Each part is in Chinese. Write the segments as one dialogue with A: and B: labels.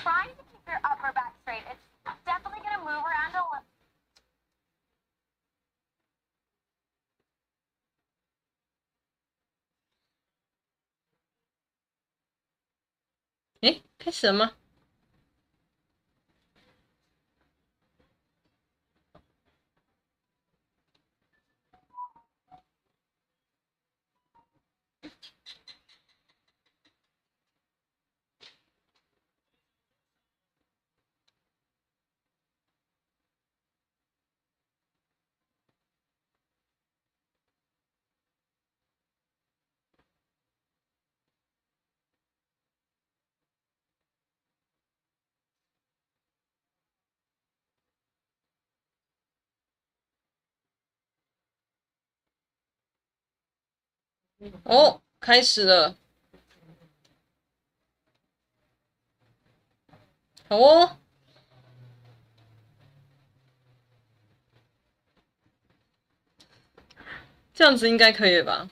A: trying to keep your upper back straight. It's definitely going to move around a little.
B: 诶，开始了吗？ 哦，开始了，好哦，这样子应该可以吧？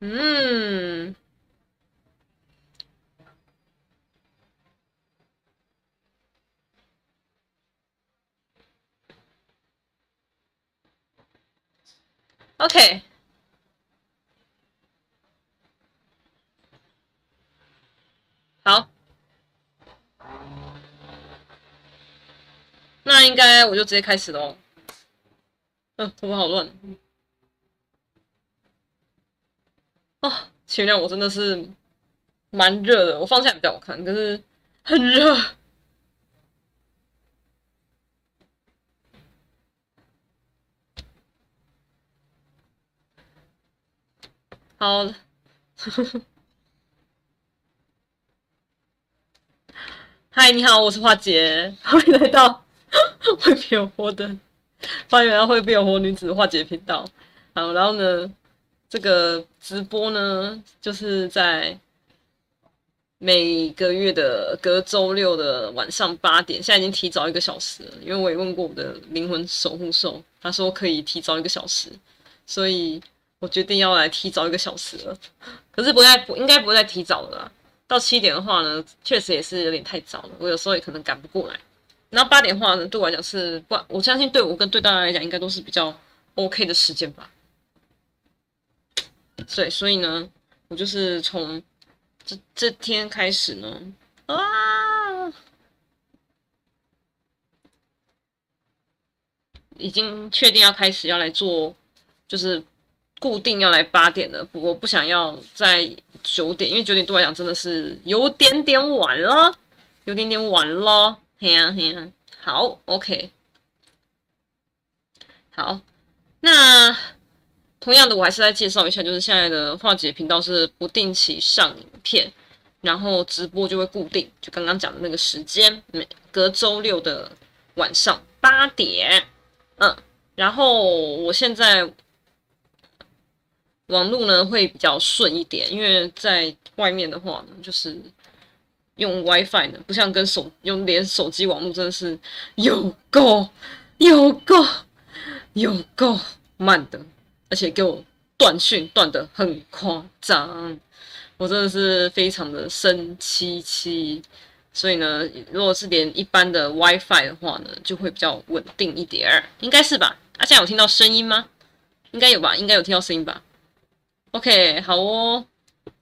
B: 嗯。OK，好，那应该我就直接开始喽。嗯，头发好乱。哦，前面我真的是蛮热的，我放下比较好看，可是很热。好，嗨，你好，我是花姐，欢迎来到 会变活的，欢迎来到会变活女子花姐频道。好，然后呢，这个直播呢，就是在每个月的隔周六的晚上八点，现在已经提早一个小时了，因为我也问过我的灵魂守护兽，他说可以提早一个小时，所以。我决定要来提早一个小时了，可是不再不应该不会再提早了啦。到七点的话呢，确实也是有点太早了。我有时候也可能赶不过来。然后八点的话呢，对我来讲是不，我相信对我跟对大家来讲，应该都是比较 OK 的时间吧。所以，所以呢，我就是从这这天开始呢，啊，已经确定要开始要来做，就是。固定要来八点的，不过不想要在九点，因为九点对我来讲真的是有点点晚了，有点点晚了。嘿呀嘿呀，好，OK，好，那同样的，我还是来介绍一下，就是现在的花姐频道是不定期上影片，然后直播就会固定，就刚刚讲的那个时间，每隔周六的晚上八点，嗯，然后我现在。网络呢会比较顺一点，因为在外面的话呢，就是用 WiFi 呢，不像跟手用连手机网络真的是有够有够有够慢的，而且给我断讯断的很夸张，我真的是非常的生气气。所以呢，如果是连一般的 WiFi 的话呢，就会比较稳定一点，应该是吧？啊，现在有听到声音吗？应该有吧？应该有听到声音吧？OK，好哦，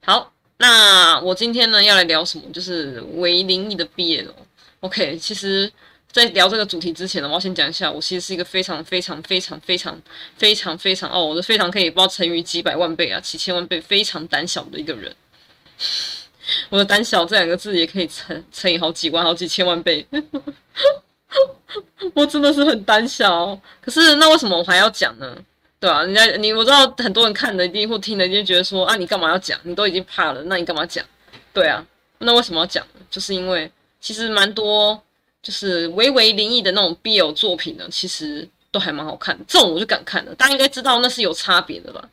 B: 好，那我今天呢要来聊什么？就是伪灵异的毕业了。OK，其实，在聊这个主题之前呢，我要先讲一下，我其实是一个非常非常非常非常非常非常哦，我的非常可以不知道乘以几百万倍啊，几千万倍，非常胆小的一个人。我的胆小这两个字也可以乘乘以好几万、好几千万倍。我真的是很胆小，可是那为什么我还要讲呢？对啊，人家你我知道很多人看了一定或听了一定觉得说啊，你干嘛要讲？你都已经怕了，那你干嘛讲？对啊，那为什么要讲？就是因为其实蛮多就是微微灵异的那种 BL 作品呢，其实都还蛮好看的。这种我就敢看了。大家应该知道那是有差别的吧？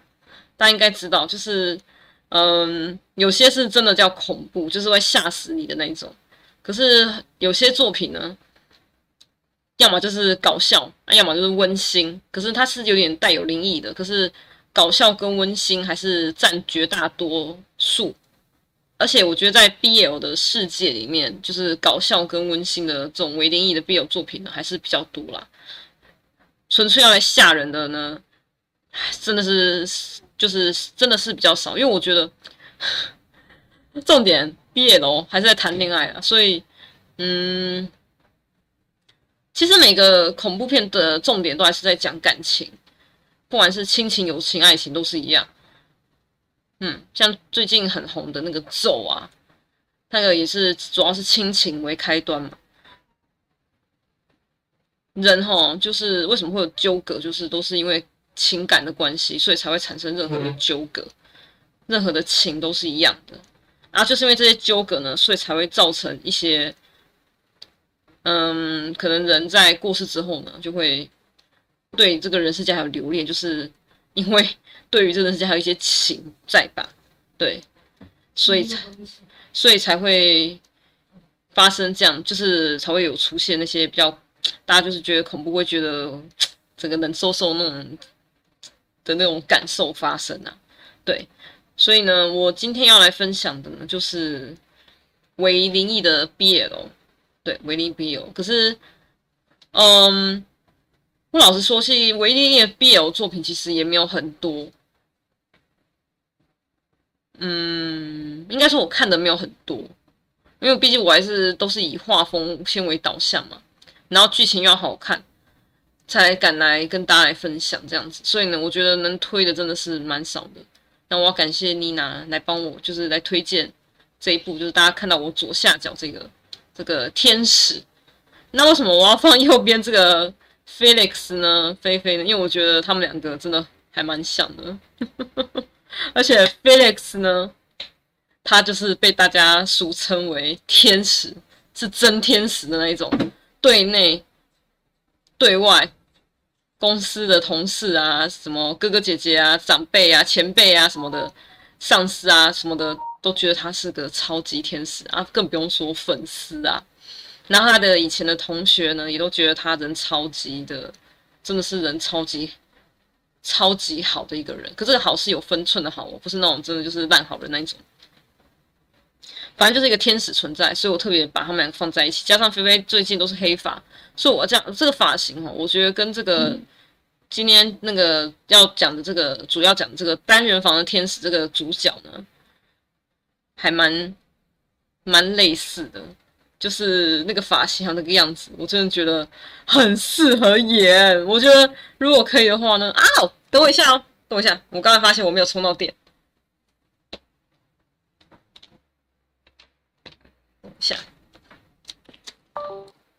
B: 大家应该知道，就是嗯，有些是真的叫恐怖，就是会吓死你的那一种。可是有些作品呢。要么就是搞笑，要么就是温馨。可是它是有点带有灵异的，可是搞笑跟温馨还是占绝大多数。而且我觉得在 BL 的世界里面，就是搞笑跟温馨的这种微灵异的 BL 作品呢，还是比较多啦。纯粹要来吓人的呢，真的是就是真的是比较少。因为我觉得 重点 BL 还是在谈恋爱啊，所以嗯，其实每个恐怖片的重点都还是在讲感情，不管是亲情、友情、爱情，都是一样。嗯，像最近很红的那个咒啊，那个也是主要是亲情为开端嘛。人齁，就是为什么会有纠葛，就是都是因为情感的关系，所以才会产生任何的纠葛，任何的情都是一样的。然后就是因为这些纠葛呢，所以才会造成一些，嗯，可能人在过世之后呢，就会对这个人世间还有留恋，就是因为。对于这个世间还有一些情在吧，对，所以才所以才会发生这样，就是才会有出现那些比较大家就是觉得恐怖，会觉得 整个冷飕飕那种的那种感受发生啊，对，所以呢，我今天要来分享的呢，就是伪灵异的 BL，对，伪灵异 BL，可是，嗯，我老实说，其实伪灵异的 BL 作品其实也没有很多。嗯，应该说我看的没有很多，因为毕竟我还是都是以画风先为导向嘛，然后剧情要好看，才敢来跟大家来分享这样子。所以呢，我觉得能推的真的是蛮少的。那我要感谢妮娜来帮我，就是来推荐这一部，就是大家看到我左下角这个这个天使。那为什么我要放右边这个 Felix 呢？菲菲呢？因为我觉得他们两个真的还蛮像的。而且 Felix 呢，他就是被大家俗称为天使，是真天使的那一种，对内、对外，公司的同事啊，什么哥哥姐姐啊、长辈啊、前辈啊什么的，上司啊什么的，都觉得他是个超级天使啊，更不用说粉丝啊。然后他的以前的同学呢，也都觉得他人超级的，真的是人超级。超级好的一个人，可这个好是有分寸的好，我不是那种真的就是烂好人那一种。反正就是一个天使存在，所以我特别把他们两个放在一起。加上菲菲最近都是黑发，所以我这样这个发型哦，我觉得跟这个今天那个要讲的这个主要讲的这个单人房的天使这个主角呢，还蛮蛮类似的。就是那个发型和那个样子，我真的觉得很适合演。我觉得如果可以的话呢，啊，等我一下哦，等我一下，我刚才发现我没有充到电。等一下，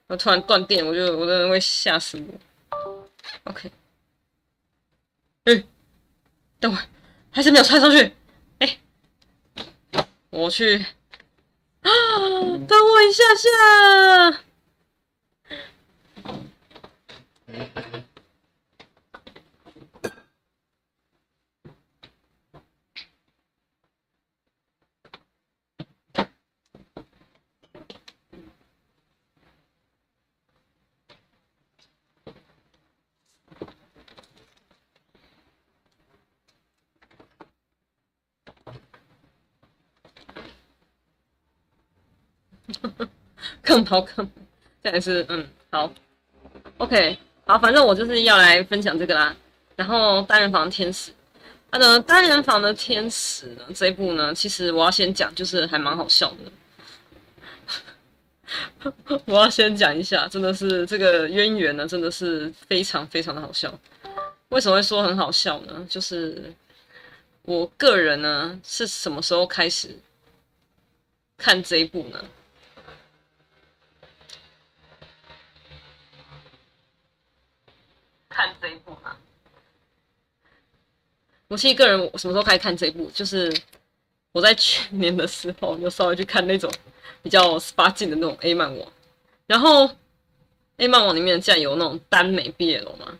B: 我突然断电，我就我真的会吓死我。OK，嗯，等会还是没有穿上去。我去。啊！等我一下下。更好看，这还是嗯好，OK 好，反正我就是要来分享这个啦。然后单人房天使，他的单人房的天使呢，这一部呢，其实我要先讲，就是还蛮好笑的。我要先讲一下，真的是这个渊源呢，真的是非常非常的好笑。为什么会说很好笑呢？就是我个人呢，是什么时候开始看这一部呢？看这一部吗，我是一个人，我什么时候开始看这一部？就是我在去年的时候，就稍微去看那种比较十八禁的那种 A 漫网，然后 A 漫网里面竟然有那种耽美 BL 嘛，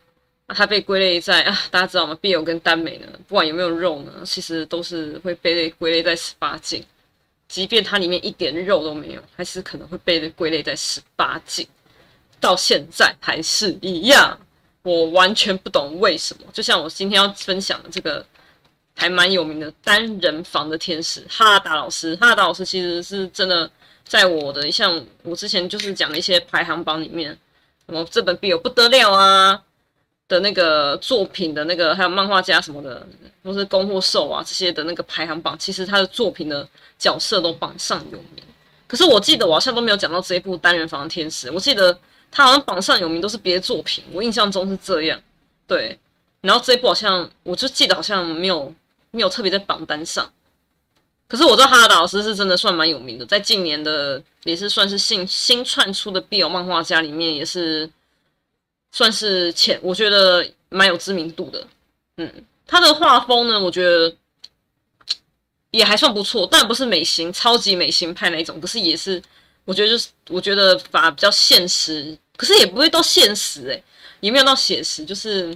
B: 啊，它被归类在啊，大家知道吗？BL 跟耽美呢，不管有没有肉呢，其实都是会被类归类在十八禁，即便它里面一点肉都没有，还是可能会被归类在十八禁，到现在还是一样。我完全不懂为什么，就像我今天要分享的这个还蛮有名的单人房的天使哈达老师。哈达老师其实是真的，在我的像我之前就是讲的一些排行榜里面，什么这本必有不得了啊的那个作品的那个，还有漫画家什么的，或是攻或受啊这些的那个排行榜，其实他的作品的角色都榜上有名。可是我记得我好像都没有讲到这一部单人房的天使，我记得他好像榜上有名都是别的作品，我印象中是这样。对，然后这一部好像我就记得好像没有。没有特别在榜单上，可是我知道哈达老师是真的算蛮有名的，在近年的也是算是新新窜出的 BL 漫画家里面，也是算是前，我觉得蛮有知名度的。嗯，他的画风呢，我觉得也还算不错，但不是美型超级美型派那种，可是也是我觉得就是我觉得反而比较现实，可是也不会到现实诶、欸，也没有到写实，就是。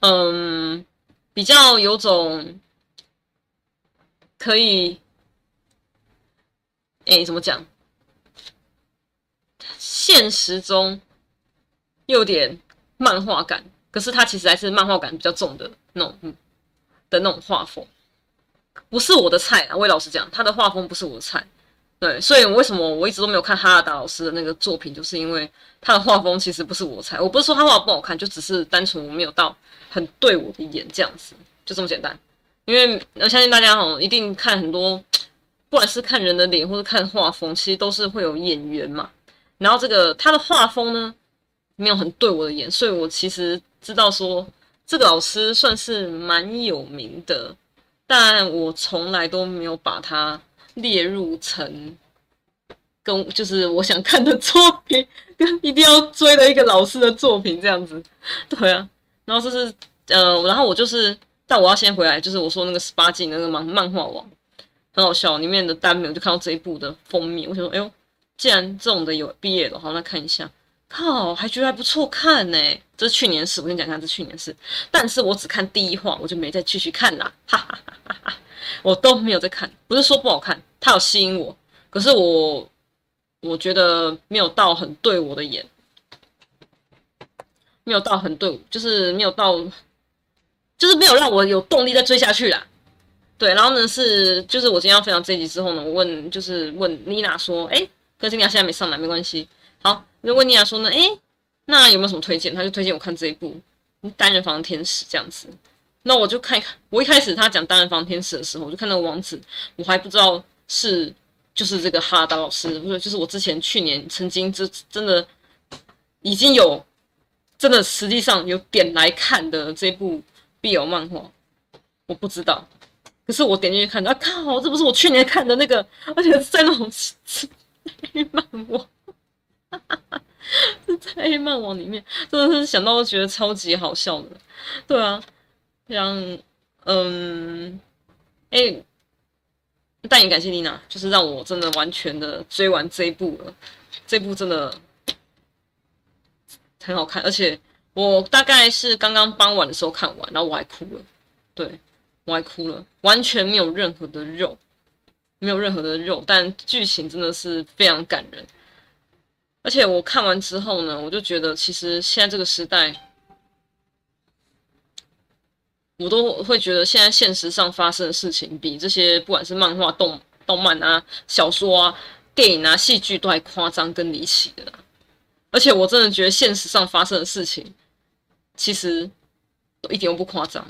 B: 嗯，比较有种可以，哎、怎么讲？现实中又有点漫画感，可是它其实还是漫画感比较重的那种，的那种画风，不是我的菜啊。魏老师讲，他的画风不是我的菜。对，所以为什么我一直都没有看哈拉达老师的那个作品，就是因为他的画风其实不是我菜。我不是说他画不好看，就只是单纯我没有到。很对我的眼，这样子就这么简单。因为我相信大家哈，一定看很多，不管是看人的脸或者看画风，其实都是会有眼缘嘛。然后这个他的画风呢，没有很对我的眼，所以我其实知道说这个老师算是蛮有名的，但我从来都没有把它列入成跟就是我想看的作品，跟一定要追的一个老师的作品这样子。对啊。然后这是呃，然后我就是，但我要先回来，就是我说那个十八禁那个漫漫画王，很好笑，里面的单名我就看到这一部的封面，我想说，哎呦，既然这种的有毕业的话，那看一下，靠，还觉得还不错看呢。这是去年事，我跟你讲看，这是去年事，但是我只看第一话，我就没再继续看啦，哈哈哈哈哈，我都没有在看，不是说不好看，它有吸引我，可是我我觉得没有到很对我的眼。没有到很对，就是没有到，就是没有让我有动力再追下去啦。对，然后呢是，就是我今天要分享这一集之后呢，我问就是问妮娜说，哎，可是妮娜现在没上来，没关系。好，就问妮娜说呢，哎，那有没有什么推荐？他就推荐我看这一部《单人房天使》这样子。那我就看一看，我一开始他讲单人房天使的时候，我就看那个网址，我还不知道是就是这个哈达老师，不是，就是我之前去年曾经这真的已经有。真的，实际上有点来看的这部 BL 漫画，我不知道。可是我点进去看，啊靠，这不是我去年看的那个，而且是在那种黑漫画，在漫网里面，真的是想到都觉得超级好笑的。对啊，像嗯，哎、但也感谢妮娜，就是让我真的完全的追完这一部了。这部真的。很好看，而且我大概是刚刚傍晚的时候看完，然后我还哭了，对，我还哭了，完全没有任何的肉，没有任何的肉，但剧情真的是非常感人。而且我看完之后呢，我就觉得其实现在这个时代，我都会觉得现在现实上发生的事情，比这些不管是漫画、动动漫啊、小说啊、电影啊、戏剧都还夸张跟离奇的。而且我真的觉得现实上发生的事情，其实都一点都不夸张。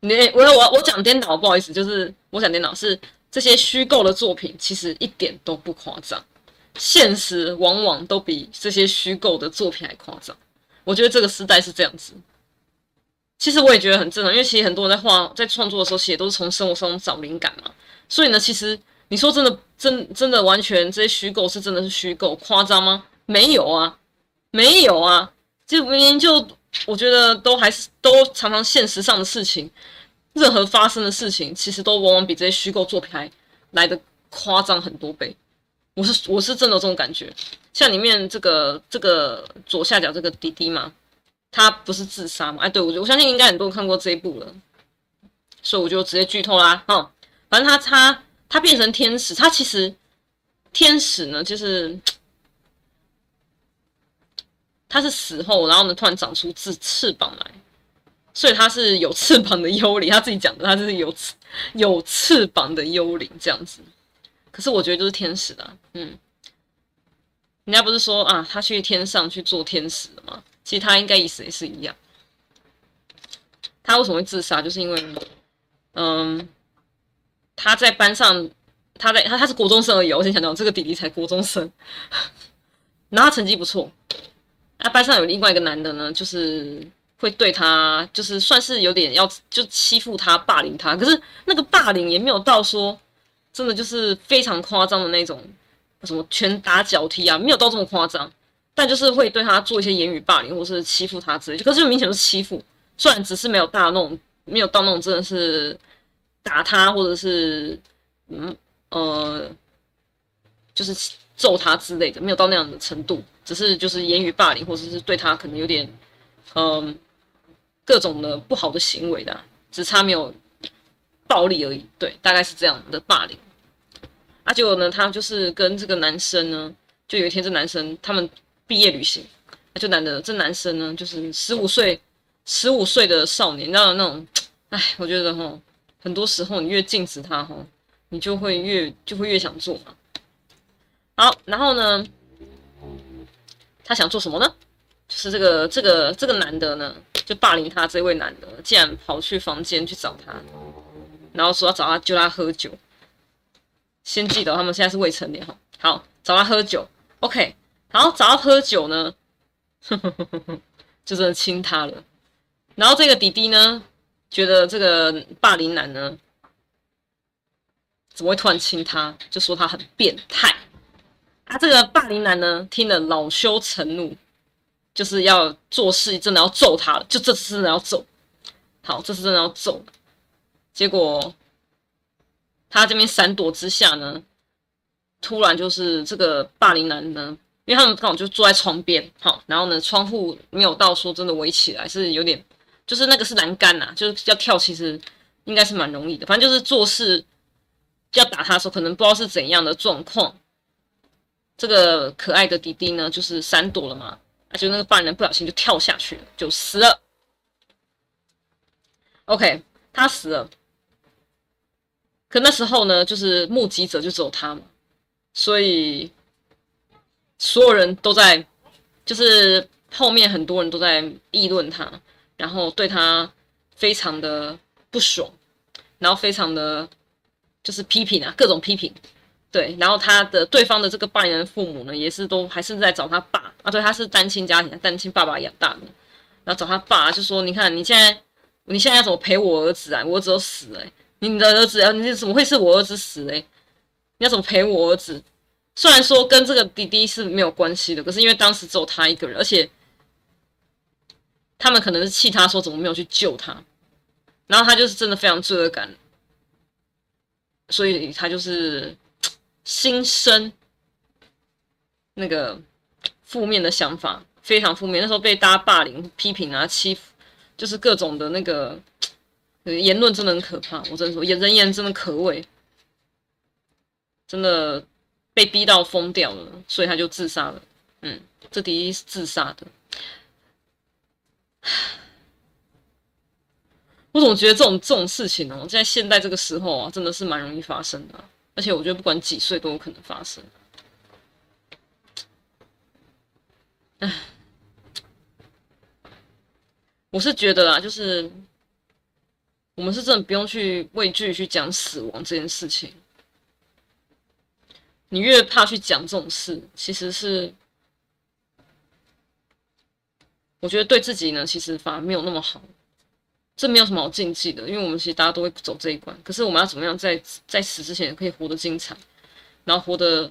B: 你我我我讲颠倒，不好意思，就是我讲颠倒是这些虚构的作品，其实一点都不夸张。现实往往都比这些虚构的作品还夸张。我觉得这个时代是这样子。其实我也觉得很正常，因为其实很多人在画在创作的时候，其实都是从生活中找灵感嘛。所以呢，其实你说真的真真的完全这些虚构是真的是虚构夸张吗？没有啊。没有啊，就明明就我觉得都还是都常常现实上的事情，任何发生的事情，其实都往往比这些虚构作品还来的夸张很多倍。我是我是真的有这种感觉。像里面这个这个左下角这个弟弟嘛，他不是自杀嘛？哎，对，我我相信应该很多人看过这一部了，所以我就直接剧透啦。哈，反正他他他变成天使，他其实天使呢就是。他是死后，然后呢，突然长出翅翅膀来，所以他是有翅膀的幽灵，他自己讲的，他就是有有翅膀的幽灵这样子。可是我觉得就是天使啊，嗯，人家不是说啊，他去天上去做天使了吗？其实他应该意思也是一样。他为什么会自杀？就是因为，嗯，他在班上，他在他他是国中生而已。我先讲讲这个弟弟才国中生，然后他成绩不错。那班上有另外一个男的呢，就是。会对他就是算是有点要就欺负他霸凌他，可是那个霸凌也没有到说真的就是非常夸张的那种，什么拳打脚踢啊，没有到这么夸张，但就是会对他做一些言语霸凌或是欺负他之类，可是就明显是欺负，虽然只是没有大那种没有到那种真的是打他或者是嗯呃就是揍他之类的，没有到那样的程度，只是就是言语霸凌或者是对他可能有点嗯。各种的不好的行为的、只差没有暴力而已。对，大概是这样的霸凌。啊，结果呢，他就是跟这个男生呢，就有一天这男生他们毕业旅行，啊，就男的这男生呢，就是十五岁，十五岁的少年，那那种，哎，我觉得哈，很多时候你越禁止他哈，你就会越就会越想做嘛。好，然后呢，他想做什么呢？就是这个这个这个男的呢，就霸凌他这位男的，竟然跑去房间去找他，然后说要找他揪他喝酒。先记得他们现在是未成年哈，好，找他喝酒，OK，然后找他喝酒呢，呵呵呵呵就真的亲他了。然后这个弟弟呢，觉得这个霸凌男呢，怎么会突然亲他，就说他很变态。啊，这个霸凌男呢，听了恼羞成怒。就是要做事，真的要揍他了，就这次真的要揍。好，这次真的要揍。结果他这边闪躲之下呢，突然就是这个霸凌男呢，因为他们刚好就坐在窗边，好，然后呢，窗户没有到说真的围起来，是有点，就是那个是栏杆呐，就是要跳，其实应该是蛮容易的。反正就是做事要打他的时候，可能不知道是怎样的状况。这个可爱的弟弟呢，就是闪躲了嘛。啊！就那个犯人不小心就跳下去了，就死了。OK，他死了。可那时候呢，就是目击者就只有他嘛，所以所有人都在，就是后面很多人都在议论他，然后对他非常的不爽，然后非常的就是批评啊，各种批评。对，然后他的对方的这个霸凌人父母呢，也是都还是在找他爸啊。对，他是单亲家庭，单亲爸爸养大的，然后找他爸就说：“你看你现在，你现在要怎么陪我儿子啊？我儿子都死了，你的儿子啊，你怎么会是我儿子死嘞？你要怎么陪我儿子？虽然说跟这个弟弟是没有关系的，可是因为当时只有他一个人，而且他们可能是气他说怎么没有去救他，然后他就是真的非常罪恶感，所以他就是。”心生那个负面的想法，非常负面。那时候被大家霸凌、批评啊、欺负，就是各种的那个言论，真的很可怕。我真的说，人言真的可畏，真的被逼到疯掉了，所以他就自杀了。嗯，这第一是自杀的。我总觉得这种这种事情哦，在现代这个时候啊，真的是蛮容易发生的。而且我觉得不管几岁都有可能发生。唉，我是觉得啦，就是我们是真的不用去畏惧去讲死亡这件事情。你越怕去讲这种事，其实是我觉得对自己呢，其实反而没有那么好。这没有什么好禁忌的，因为我们其实大家都会走这一关。可是我们要怎么样在在死之前可以活得精彩，然后活得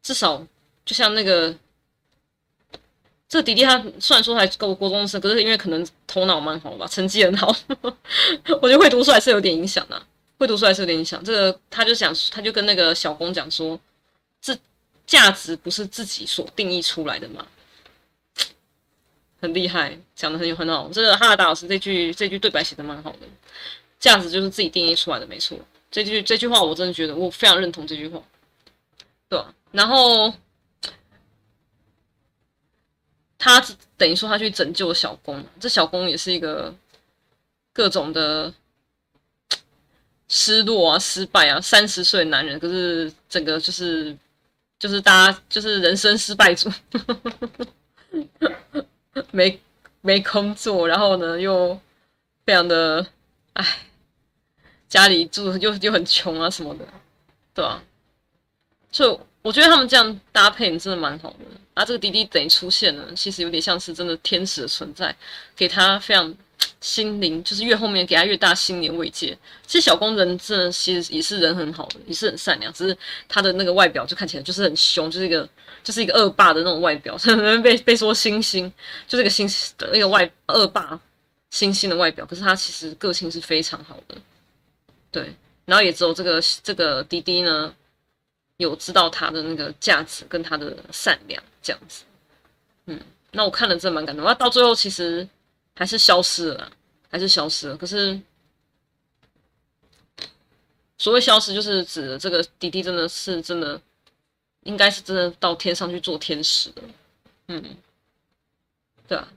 B: 至少就像那个这个弟弟，他虽然说才高国中生，可是因为可能头脑蛮好吧，成绩很好，我觉得会读书还是有点影响的，会读书还是有点影响。这个他就想，他就跟那个小公讲说，这价值不是自己所定义出来的嘛。很厉害，讲的很有很好。这个哈达老师这句这句对白写的蛮好的，价值就是自己定义出来的，没错。这句这句话我真的觉得我非常认同这句话，对吧？然后他等于说他去拯救小公，这小公也是一个各种的失落啊、失败啊。三十岁男人，可是整个就是就是大家就是人生失败组，没没工作，然后呢又非常的唉，家里住又又很穷啊什么的，对吧、啊？就我觉得他们这样搭配真的蛮好的。啊，这个滴滴等于出现了，其实有点像是真的天使的存在，给他非常心灵，就是越后面给他越大心灵慰藉。其实小公人真的其实也是人很好的，也是很善良，只是他的那个外表就看起来就是很凶，就是一个就是一个恶霸的那种外表，被被说猩猩，就是一个猩的那个外恶霸猩猩的外表，可是他其实个性是非常好的，对，然后也只有这个这个滴滴呢。有知道他的那个价值跟他的善良这样子，嗯，那我看了真蛮感动。那到最后其实还是消失了，还是消失了。可是所谓消失，就是指这个滴滴真的是真的，应该是真的到天上去做天使了，嗯，对啊。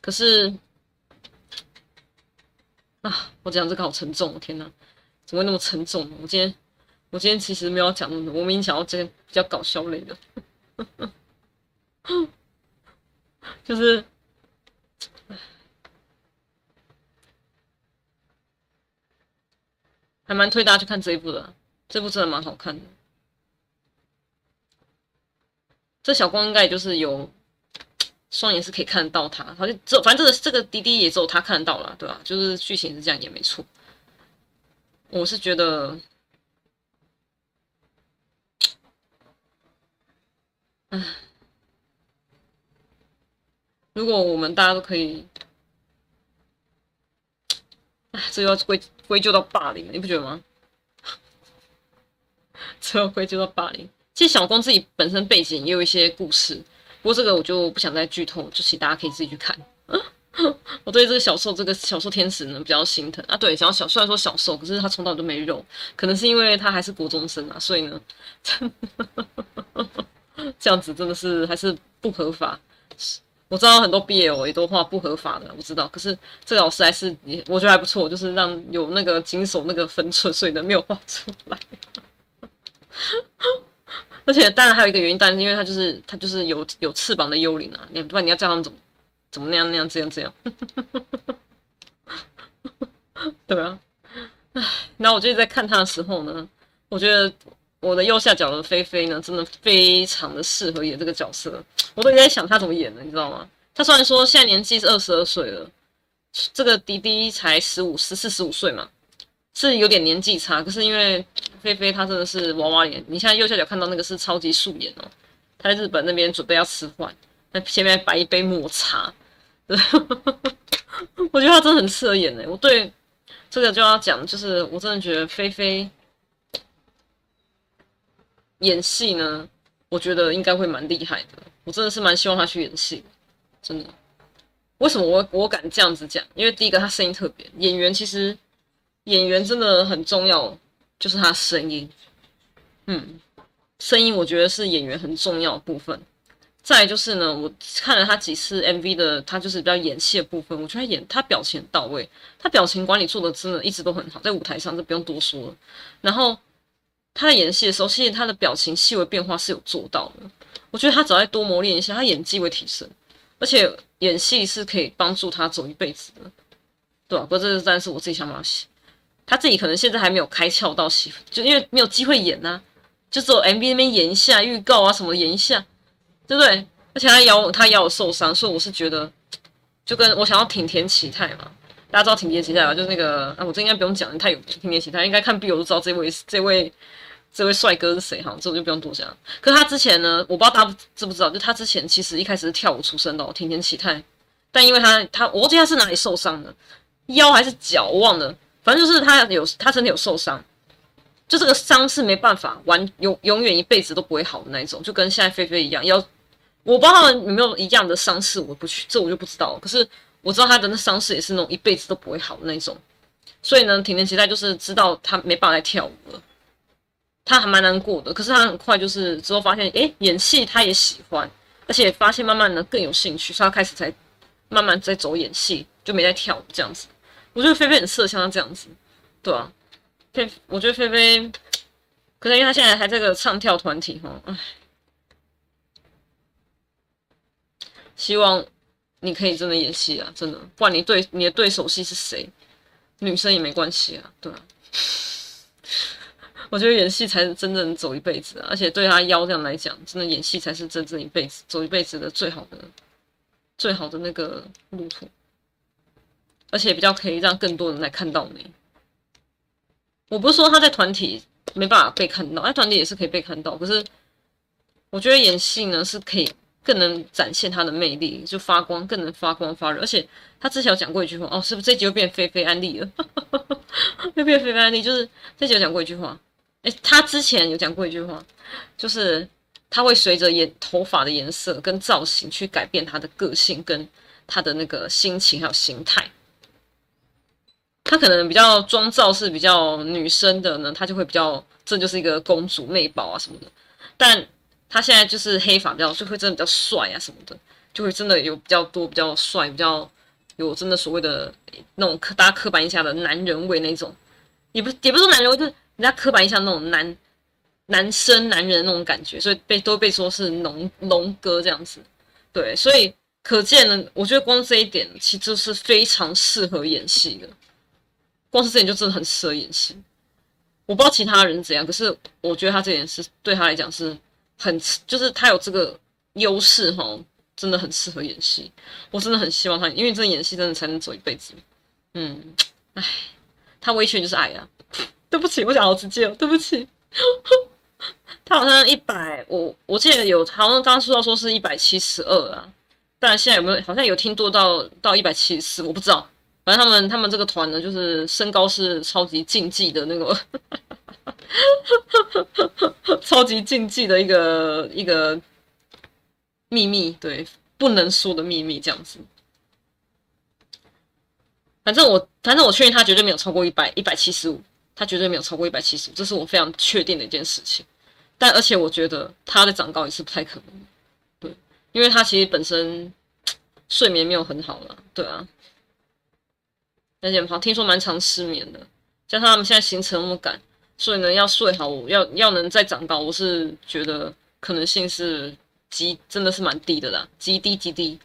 B: 可是啊，我讲这个好沉重，我天哪，怎么会那么沉重？我今天。我今天其实没有讲那么多，我明明想要这个比较搞笑类的，就是还蛮推大家去看这一部的，这部真的蛮好看的。这小光应该也就是有双眼是可以看得到他，好像这反正这个这个滴滴也只有他看得到了，对吧？就是剧情是这样也没错，我是觉得。唉，如果我们大家都可以，唉，这又要归归咎到霸凌，你不觉得吗？这要归咎到霸凌。其实小光自己本身背景也有一些故事，不过这个我就不想再剧透，就请大家可以自己去看。我对这个小受这个小受天使呢比较心疼啊。对，想要小虽然说小受，可是他从小都没肉，可能是因为他还是国中生啊，所以呢。这样子真的是还是不合法。我知道很多 BL 也都画不合法的，我知道。可是这个老师还是你，我觉得还不错，就是让有那个经手那个分寸，所以呢没有画出来。而且当然还有一个原因，但是因为他就是他就是有有翅膀的幽灵啊，你不然你要叫他们怎么怎么那样那样这样这样，对啊。唉，然后我就在看他的时候呢，我觉得。我的右下角的菲菲呢，真的非常的适合演这个角色。我都在想他怎么演的，你知道吗？他虽然说现在年纪是二十二岁了，这个迪迪才十五、十四、十五岁嘛，是有点年纪差。可是因为菲菲她真的是娃娃脸，你现在右下角看到那个是超级素颜哦。他在日本那边准备要吃饭，那前面摆一杯抹茶，我觉得他真的很适合演诶。我对这个就要讲，就是我真的觉得菲菲。演戏呢，我觉得应该会蛮厉害的。我真的是蛮希望他去演戏，真的。为什么我我敢这样子讲？因为第一个他声音特别，演员其实演员真的很重要，就是他声音。嗯，声音我觉得是演员很重要的部分。再就是呢，我看了他几次 MV 的，他就是比较演戏的部分，我觉得他演他表情很到位，他表情管理做的真的一直都很好，在舞台上就不用多说了。然后。他在演戏的时候，其实他的表情细微变化是有做到的。我觉得他只要再多磨练一下，他演技会提升，而且演戏是可以帮助他走一辈子的，对吧？不过这当然是我自己想法。他自己可能现在还没有开窍到戏，就因为没有机会演呐、啊，就只有 MV 那边演一下预告啊什么演一下，对不对？而且他腰他咬我受伤，所以我是觉得，就跟我想要挺田启泰嘛，大家知道挺田启泰吧？就是那个啊，我这应该不用讲，他有挺田启泰，应该看 BL 都知道这位这位。这位帅哥是谁哈？这我就不用多讲。可是他之前呢，我不知道大家知不知道，就他之前其实一开始是跳舞出身的，田田启太。但因为他他我忘记他是哪里受伤的，腰还是脚我忘了，反正就是他有他身体有受伤，就这个伤是没办法完永永远一辈子都不会好的那一种，就跟现在菲菲一样。腰我不知道他们有没有一样的伤势，我不去这我就不知道了。可是我知道他的那伤势也是那种一辈子都不会好的那一种。所以呢，田田启太就是知道他没办法再跳舞了。他还蛮难过的，可是他很快就是之后发现，诶，演戏他也喜欢，而且发现慢慢的更有兴趣，所以他开始才慢慢在走演戏，就没在跳这样子。我觉得菲菲很适合像他这样子，对啊，菲，我觉得菲菲，可能因为他现在还在个唱跳团体哈，唉，希望你可以真的演戏啊，真的，不管你对你的对手戏是谁，女生也没关系啊，对啊。我觉得演戏才是真正走一辈子啊，而且对他腰这样来讲，真的演戏才是真正一辈子走一辈子的最好的、最好的那个路途，而且比较可以让更多人来看到你。我不是说他在团体没办法被看到，在团体也是可以被看到，可是我觉得演戏呢是可以更能展现他的魅力，就发光，更能发光发热。而且他之前有讲过一句话，哦，是不是这集又变菲菲安利了？又变菲菲安利，就是这集有讲过一句话。诶，他之前有讲过一句话，就是他会随着颜头发的颜色跟造型去改变他的个性跟他的那个心情还有形态。他可能比较妆造是比较女生的呢，他就会比较这就是一个公主妹宝啊什么的。但他现在就是黑发比较就会真的比较帅啊什么的，就会真的有比较多比较帅比较有真的所谓的那种刻大家刻板印象的男人味那种，也不也不是说男人味就是。人家刻板印象那种男男生男人那种感觉，所以被都被说是龙龙哥这样子，对，所以可见呢，我觉得光这一点其实是非常适合演戏的，光是这点就真的很适合演戏。我不知道其他人怎样，可是我觉得他这点是对他来讲是很，就是他有这个优势哈，真的很适合演戏。我真的很希望他，因为这演戏真的才能走一辈子。嗯，唉，他唯一缺点就是矮啊。对不起，我讲好直接。对不起，他好像一百，我我记得有，好像刚刚说到说是一百七十二啊，但现在有没有好像有听多到到一百七十四，我不知道。反正他们他们这个团呢，就是身高是超级禁忌的那个，超级禁忌的一个一个秘密，对，不能说的秘密这样子。反正我反正我确定他绝对没有超过一百一百七十五。他绝对没有超过一百七十五，这是我非常确定的一件事情。但而且我觉得他的长高也是不太可能，对，因为他其实本身 睡眠没有很好了，对啊，而且好听说蛮常失眠的，加上他们现在行程那么赶，所以呢要睡好，我要要能再长高，我是觉得可能性是极真的是蛮低的啦，极低极低，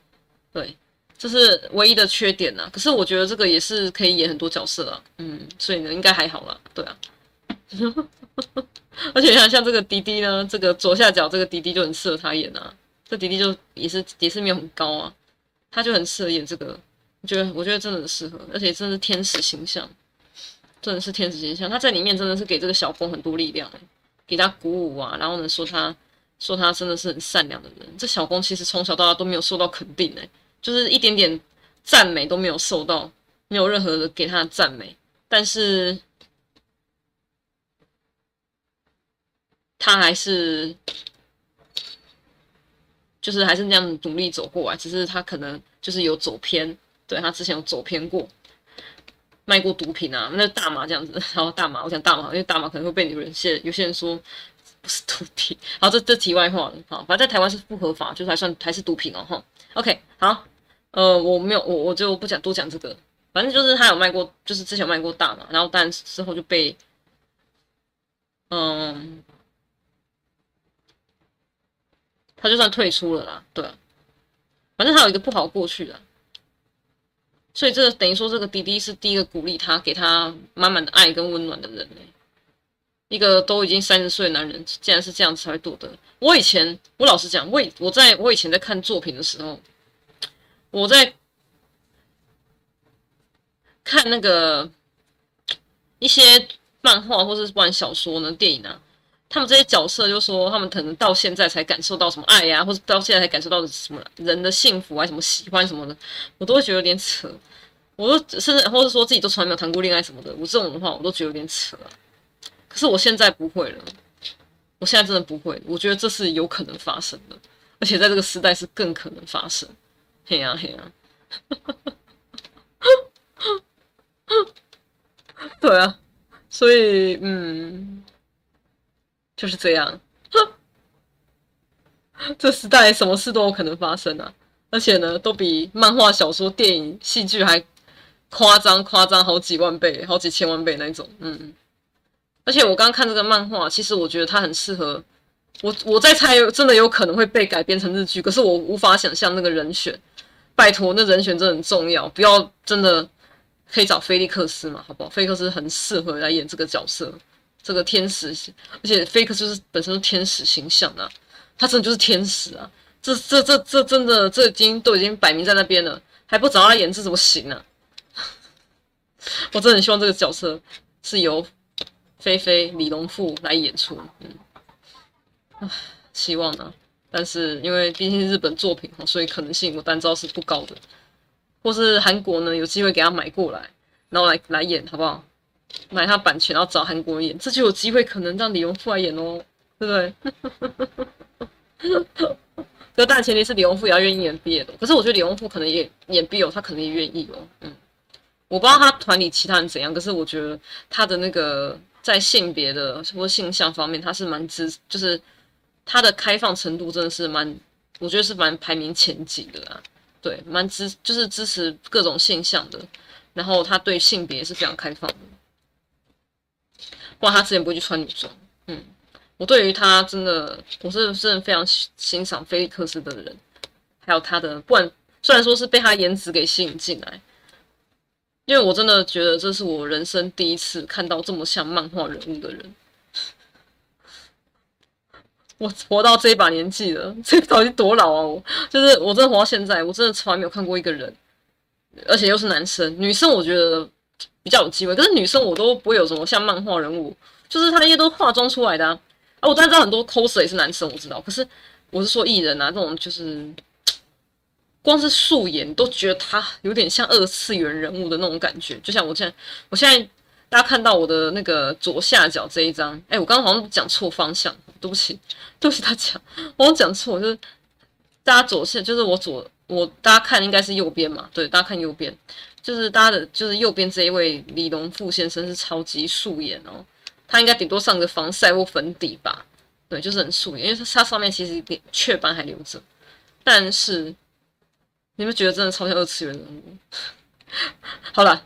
B: 对。这是唯一的缺点呐，可是我觉得这个也是可以演很多角色啊，嗯，所以呢应该还好啦，对啊，而且像像这个迪迪呢，这个左下角这个迪迪就很适合他演啊，这迪迪就也是也是没有很高啊，他就很适合演这个，我觉得我觉得真的很适合，而且真的是天使形象，真的是天使形象，他在里面真的是给这个小峰很多力量，给他鼓舞啊，然后呢说他说他真的是很善良的人，这小峰其实从小到大都没有受到肯定哎。就是一点点赞美都没有受到，没有任何的给他的赞美，但是他还是就是还是那样努力走过来，只是他可能就是有走偏，对，他之前有走偏过，卖过毒品啊，那大麻这样子，然后大麻，我讲大麻，因为大麻可能会被有人些有些人说不是毒品，好，这这题外话了，好，反正在台湾是不合法，就是还算还是毒品哦，哈，OK，好。呃，我没有，我我就不讲多讲这个，反正就是他有卖过，就是之前有卖过大嘛，然后但之后就被，嗯，他就算退出了啦，对，反正他有一个不好过去的，所以这个等于说这个滴滴是第一个鼓励他、给他满满的爱跟温暖的人嘞，一个都已经三十岁的男人，竟然是这样子才会夺得。我以前，我老实讲，我以我在我以前在看作品的时候。我在看那个一些漫画或者是不管小说呢、电影啊，他们这些角色就说他们可能到现在才感受到什么爱呀、或者到现在才感受到什么人的幸福啊、什么喜欢什么的，我都会觉得有点扯。我都甚至或者说自己都从来没有谈过恋爱什么的，我这种的话我都觉得有点扯。可是我现在不会了，我现在真的不会，我觉得这是有可能发生的，而且在这个时代是更可能发生。嘿呀嘿呀，对啊，所以嗯，就是这样。这时代什么事都有可能发生啊，而且呢，都比漫画、小说、电影、戏剧还夸张夸张好几万倍、好几千万倍那种。嗯，而且我刚刚看这个漫画，其实我觉得它很适合我。我在猜，真的有可能会被改编成日剧，可是我无法想象那个人选。拜托，那人选真的很重要，不要真的可以找菲利克斯嘛，好不好？菲利克斯很适合来演这个角色，这个天使，而且菲利克斯是本身是天使形象啊，他真的就是天使啊。这这这这真的，这已经都已经摆明在那边了，还不找他演，这怎么行呢？我真的很希望这个角色是由菲菲李隆富来演出，嗯，唉，希望呢，但是因为毕竟日本作品，所以可能性我单招是不高的，或是韩国呢有机会给他买过来，然后来来演好不好？买他版权，然后找韩国演，这就有机会可能让李隆富来演哦，对不对？这大前提是李荣富也要愿意演 BL，可是我觉得李荣富可能也演 BL，他可能也愿意哦。嗯，我不知道他团里其他人怎样，可是我觉得他的那个在性别的或性向方面，他是蛮支，就是他的开放程度真的是蛮，我觉得是蛮排名前几的啦。对，蛮支，就是支持各种现象的，然后他对性别是非常开放的，不然他之前不会去穿女装。嗯。我对于他真的，我是真的非常欣赏菲利克斯的人，还有他的，不管虽然说是被他颜值给吸引进来，因为我真的觉得这是我人生第一次看到这么像漫画人物的人。我活到这一把年纪了，这到底多老啊？我就是我真的活到现在，我真的从来没有看过一个人，而且又是男生，女生我觉得比较有机会，可是女生我都不会有什么像漫画人物，就是他那些都化妆出来的啊。啊，我当然知道很多 coser 也是男生，我知道。可是我是说艺人啊，这种就是光是素颜都觉得他有点像二次元人物的那种感觉。就像我现在，我现在大家看到我的那个左下角这一张，哎，我刚刚好像讲错方向，对不起，对不起大家，我讲错，就是大家左下，就是我左我大家看应该是右边嘛，对，大家看右边，就是大家的，就是右边这一位李隆富先生是超级素颜哦。他应该顶多上个防晒或粉底吧，对，就是很素颜，因为他上面其实点雀斑还留着。但是你们觉得真的超像二次元人物？好了，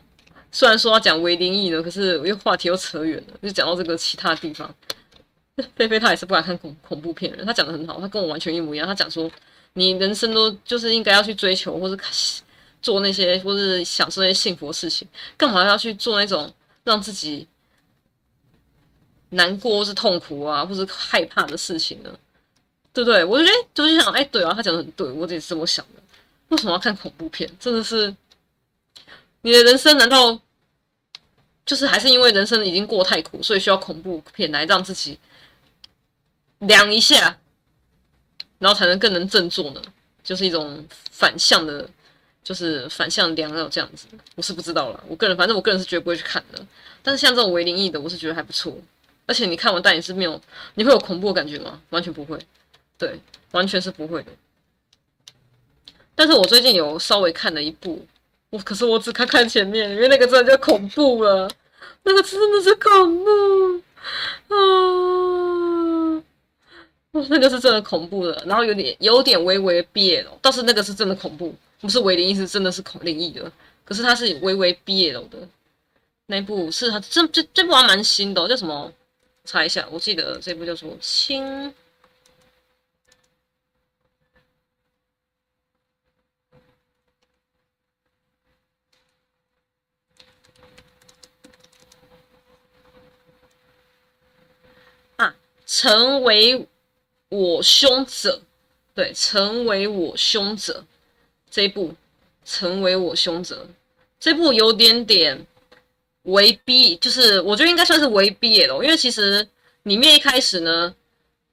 B: 虽然说要讲伪灵异的，可是又话题又扯远了，就讲到这个其他地方。菲菲她也是不敢看恐恐怖片的人，他讲的很好，她跟我完全一模一样。她讲说，你人生都就是应该要去追求，或是做那些，或是享受那些幸福的事情，干嘛要去做那种让自己。难过或是痛苦啊，或是害怕的事情呢，对不对？我就觉得就是想，哎，对啊，他讲的很对，我也是这么想的。为什么要看恐怖片？真的是，你的人生难道就是还是因为人生已经过太苦，所以需要恐怖片来让自己凉一下，然后才能更能振作呢？就是一种反向的，就是反向凉要这样子。我是不知道了，我个人反正我个人是绝不会去看的。但是像这种伪灵异的，我是觉得还不错。而且你看完，但也是没有，你会有恐怖的感觉吗？完全不会，对，完全是不会的。但是我最近有稍微看了一部，可是我只看看前面，因为那个真的就恐怖了，那个真的是恐怖啊！那个是真的恐怖的，然后有点有点微微 BL，倒是那个是真的恐怖，不是伪灵异，是真的是恐灵异的。可是它是微微 BL 的那部，是它这这这部还蛮新的，叫什么？查一下，我记得这部叫做《青》啊，成为我凶者，对，成为我凶者这一部，成为我凶者这部有点点。为 B 就是，我觉得应该算是为 BL 了，因为其实里面一开始呢，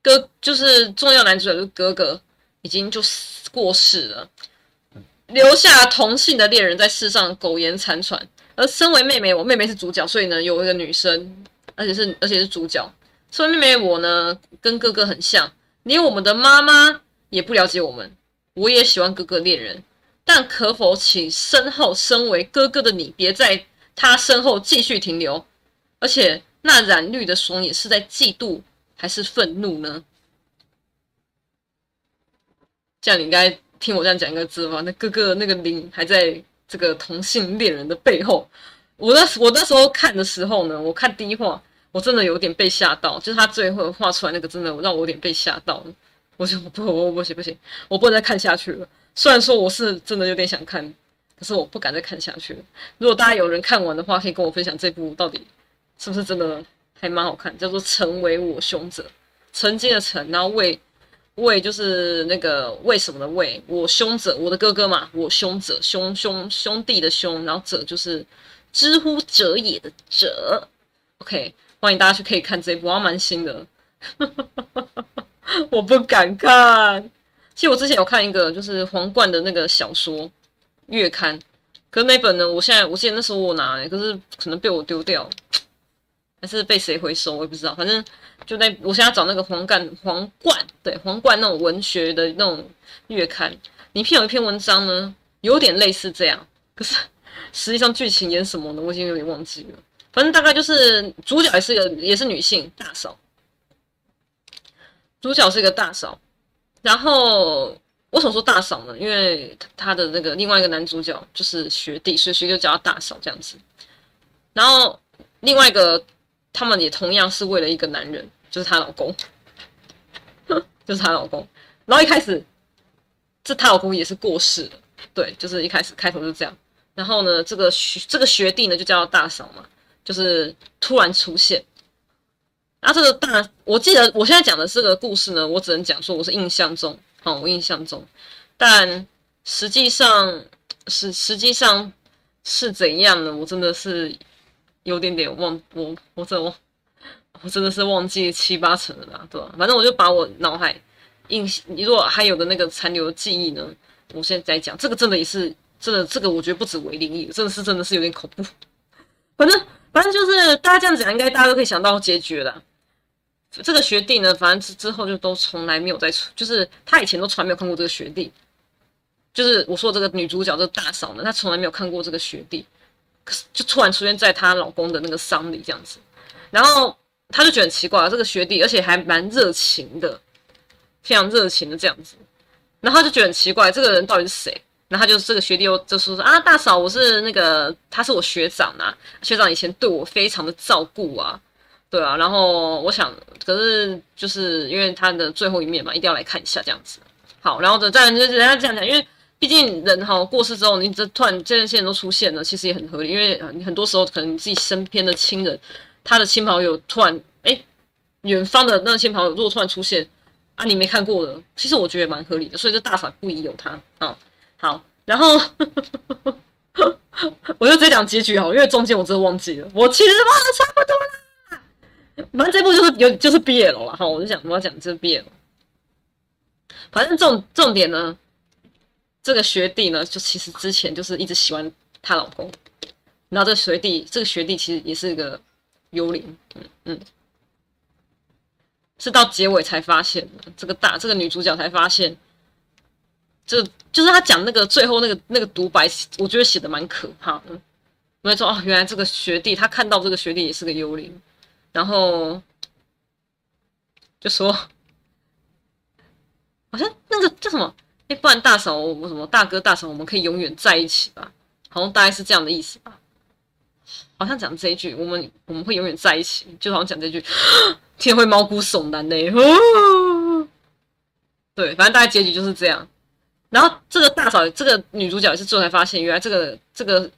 B: 哥就是重要男主角就是哥哥已经就过世了，留下同性的恋人在世上苟延残喘。而身为妹妹，我妹妹是主角，所以呢有一个女生，而且是而且是主角。说妹妹，我呢跟哥哥很像，连我们的妈妈也不了解我们。我也喜欢哥哥恋人，但可否请身后身为哥哥的你别在。他身后继续停留，而且那染绿的双眼是在嫉妒还是愤怒呢？这样你应该听我这样讲一个字吧？那哥哥那个灵还在这个同性恋人的背后。我那我那时候看的时候呢，我看第一话，我真的有点被吓到，就是他最后画出来那个，真的让我有点被吓到了。我就不，我不行不行，我不能再看下去了。虽然说我是真的有点想看，可是我不敢再看下去了。如果大家有人看完的话，可以跟我分享这部到底是不是真的还蛮好看，叫做《成为我凶者》，曾经的曾，然后为为就是那个为什么的为，我凶者，我的哥哥嘛，我凶者，兄兄兄弟的兄，然后者就是之乎者也的者。OK，欢迎大家去可以看这一部，还蛮新的。我不敢看。其实我之前有看一个，就是皇冠的那个小说月刊，可是那本呢，我现在我记得那时候我拿，可是可能被我丢掉，还是被谁回收，我也不知道。反正就那，我现在找那个皇冠皇冠，对皇冠那种文学的那种月刊，里面有一篇文章呢，有点类似这样，可是实际上剧情演什么呢？我已经有点忘记了。反正大概就是主角也是个也是女性大嫂。主角是一个大嫂，然后为什么说大嫂呢？因为他的那个另外一个男主角就是学弟，所以所以就叫他大嫂这样子。然后另外一个他们也同样是为了一个男人，就是她老公，就是她老公。然后一开始这她老公也是过世了，对，就是一开始开头就这样。然后呢，这个学这个学弟呢就叫大嫂嘛，就是突然出现。然后，这个大，我记得我现在讲的这个故事呢，我只能讲说我是印象中，哦，我印象中，但实际上是实际上是怎样呢？我真的是有点点忘，我我真我我真的是忘记七八成了啦，对吧？反正我就把我脑海印，你如果还有的那个残留的记忆呢，我现在在讲这个真的也是真的，这个我觉得不止为灵异，真的是真的是有点恐怖。反正反正就是大家这样讲，应该大家都可以想到结局了。这个学弟呢，反正之之后就都从来没有再出，就是他以前都从来没有看过这个学弟，就是我说这个女主角这个大嫂呢，她从来没有看过这个学弟，可是就突然出现在她老公的那个丧礼这样子，然后她就觉得很奇怪，这个学弟而且还蛮热情的，非常热情的这样子，然后他就觉得很奇怪，这个人到底是谁？然后他就这个学弟又就说说啊，大嫂，我是那个他是我学长啊，学长以前对我非常的照顾啊。对啊，然后我想，可是就是因为他的最后一面嘛，一定要来看一下这样子。好，然后的再就是人家这样讲，因为毕竟人哈过世之后，你这突然这些人都出现了，其实也很合理。因为很多时候可能你自己身边的亲人，他的亲朋友突然哎，远方的那个亲朋友如果突然出现啊，你没看过的，其实我觉得蛮合理的。所以这大嫂不宜有他啊、好，然后 我就直接讲结局好，因为中间我真的忘记了，我其实忘了差不多了。反正这部就是有就是 BL 了哈，我就想我要讲这 BL。反正重重点呢，这个学弟呢，就其实之前就是一直喜欢她老公，然后这学弟这个学弟其实也是一个幽灵，嗯嗯，是到结尾才发现的，这个大这个女主角才发现，这就是他讲那个最后那个那个独白，我觉得写的蛮可怕的。没错哦，原来这个学弟他看到这个学弟也是个幽灵。然后就说，好像那个叫什么？哎，不然大嫂，我们什么大哥大嫂，我们可以永远在一起吧？好像大概是这样的意思吧？好像讲这一句，我们我们会永远在一起，就好像讲这句，天会毛骨悚然的。对，反正大概结局就是这样。然后这个大嫂，这个女主角也是最后才发现，原来这个这个。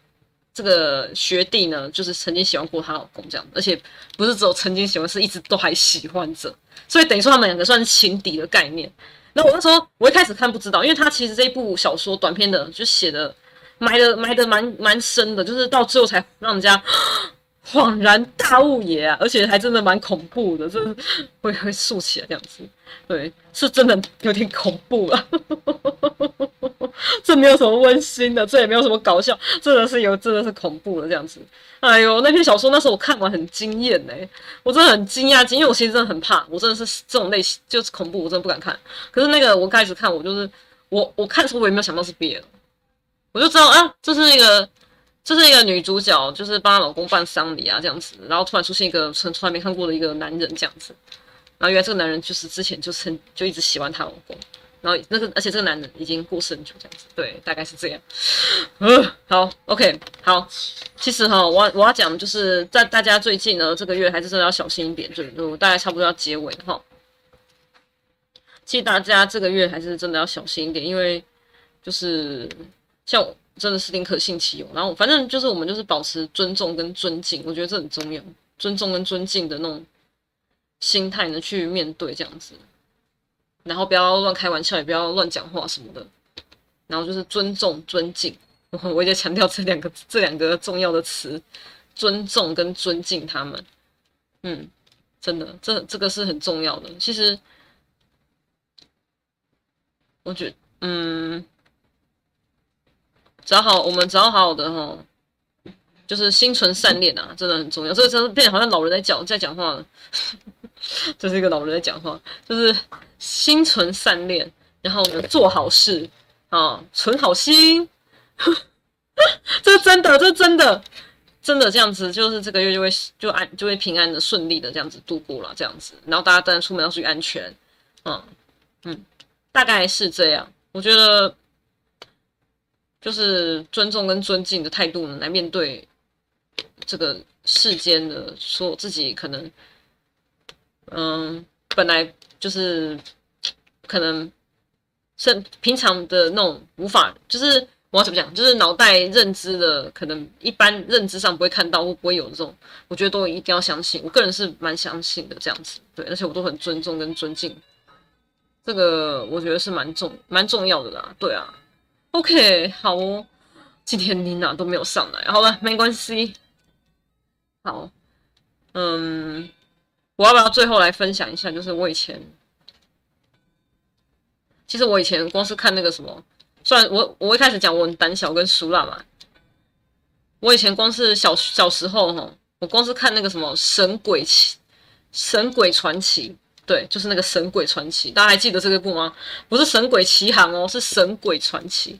B: 这个学弟呢，就是曾经喜欢过她老公这样，而且不是只有曾经喜欢，是一直都还喜欢着，所以等于说他们两个算是情敌的概念。那我那时候我一开始看不知道，因为他其实这一部小说短篇的就写的埋的埋的蛮蛮深的，就是到最后才让人家恍然大悟也啊，而且还真的蛮恐怖的，就是会会竖起来这样子，对，是真的有点恐怖了。这没有什么温馨的，这也没有什么搞笑，真的是有，真的是恐怖的这样子。哎呦，那篇小说那时候我看完很惊艳呢，我真的很惊讶，因为我其实真的很怕，我真的是这种类型就是恐怖，我真的不敢看。可是那个我开始看，我就是我我看的时候我也没有想到是别人，我就知道啊，这是一个这是一个女主角，就是帮她老公办丧礼啊这样子，然后突然出现一个从从来没看过的一个男人这样子，然后原来这个男人就是之前就曾就一直喜欢她老公。然后那个而且这个男人已经过世很久，这样子，对，大概是这样。嗯，好，OK，好，其实哈，我我要讲就是在大家最近呢这个月还是真的要小心一点，就就大概差不多要结尾哈。其实大家这个月还是真的要小心一点，因为就是像我真的是宁可信其有，然后反正就是我们就是保持尊重跟尊敬，我觉得这很重要，尊重跟尊敬的那种心态呢去面对这样子，然后不要乱开玩笑，也不要乱讲话什么的，然后就是尊重尊敬，我一直强调这两个这两个重要的词，尊重跟尊敬他们，嗯，真的这这个是很重要的，其实。我觉，嗯，只要好，我们只要好的哈，就是心存善念啊，真的很重要。这个真的变好像老人在讲在讲话了，这是一个老人在讲话，就是心存善念，然后呢做好事啊，存好心，这真的，这真的，真的这样子，就是这个月就会就安就会平安的顺利的这样子度过了，这样子，然后大家当然出门要注意安全，嗯嗯。大概是这样，我觉得就是尊重跟尊敬的态度呢，来面对这个世间的，说自己可能，嗯，本来就是可能是平常的那种无法，就是我要怎么讲，就是脑袋认知的，可能一般认知上不会看到或不会有这种，我觉得都一定要相信。我个人是蛮相信的，这样子，对，而且我都很尊重跟尊敬。这个我觉得是蛮重蛮重要的啦，对啊，OK，好哦，今天妮娜都没有上来，好了，没关系，好，嗯，我要不要最后来分享一下？就是我以前，其实我以前光是看那个什么，虽然我我一开始讲我很胆小跟俗辣嘛，我以前光是小小时候哈，我光是看那个什么神鬼奇神鬼传奇。对，就是那个《神鬼传奇》，大家还记得这个部吗？不是《神鬼奇航》哦，是《神鬼传奇》。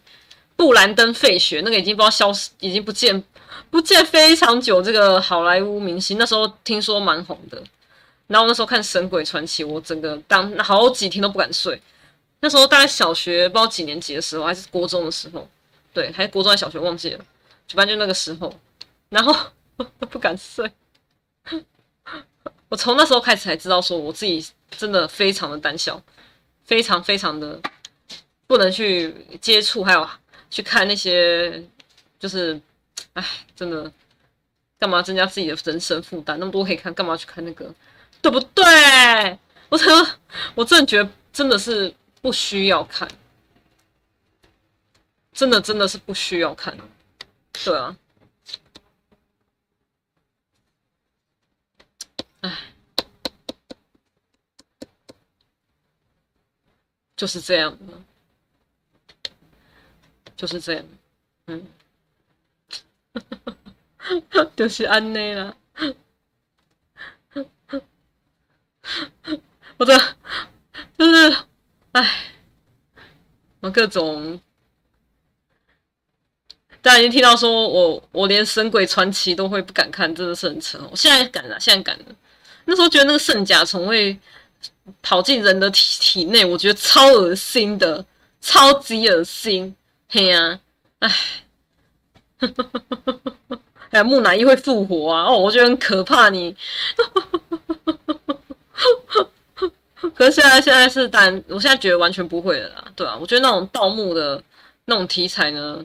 B: 布兰登·费雪那个已经不知道消失，已经不见不见非常久。这个好莱坞明星那时候听说蛮红的，然后那时候看《神鬼传奇》，我整个当好几天都不敢睡。那时候大概小学不知道几年级的时候，还是国中的时候，对，还是国中还是小学忘记了，反正就那个时候，然后 都不敢睡。我从那时候开始才知道，说我自己真的非常的胆小，非常非常的不能去接触，还有去看那些，就是，哎，真的，干嘛增加自己的人生负担？那么多可以看，干嘛去看那个？对不对？我真，我真的觉得真的是不需要看，真的真的是不需要看，对啊。唉，就是这样，就是这样，嗯，就是安内了。我的就是，唉，我各种，大家已经听到说我我连《神鬼传奇》都会不敢看，真的是很扯。我现在敢了，现在敢了。那时候觉得那个圣甲虫会跑进人的体体内，我觉得超恶心的，超级恶心。嘿呀、啊，哎，还有木乃伊会复活啊！哦，我觉得很可怕。你，可是现在现在是，但我现在觉得完全不会了啦。对啊，我觉得那种盗墓的那种题材呢，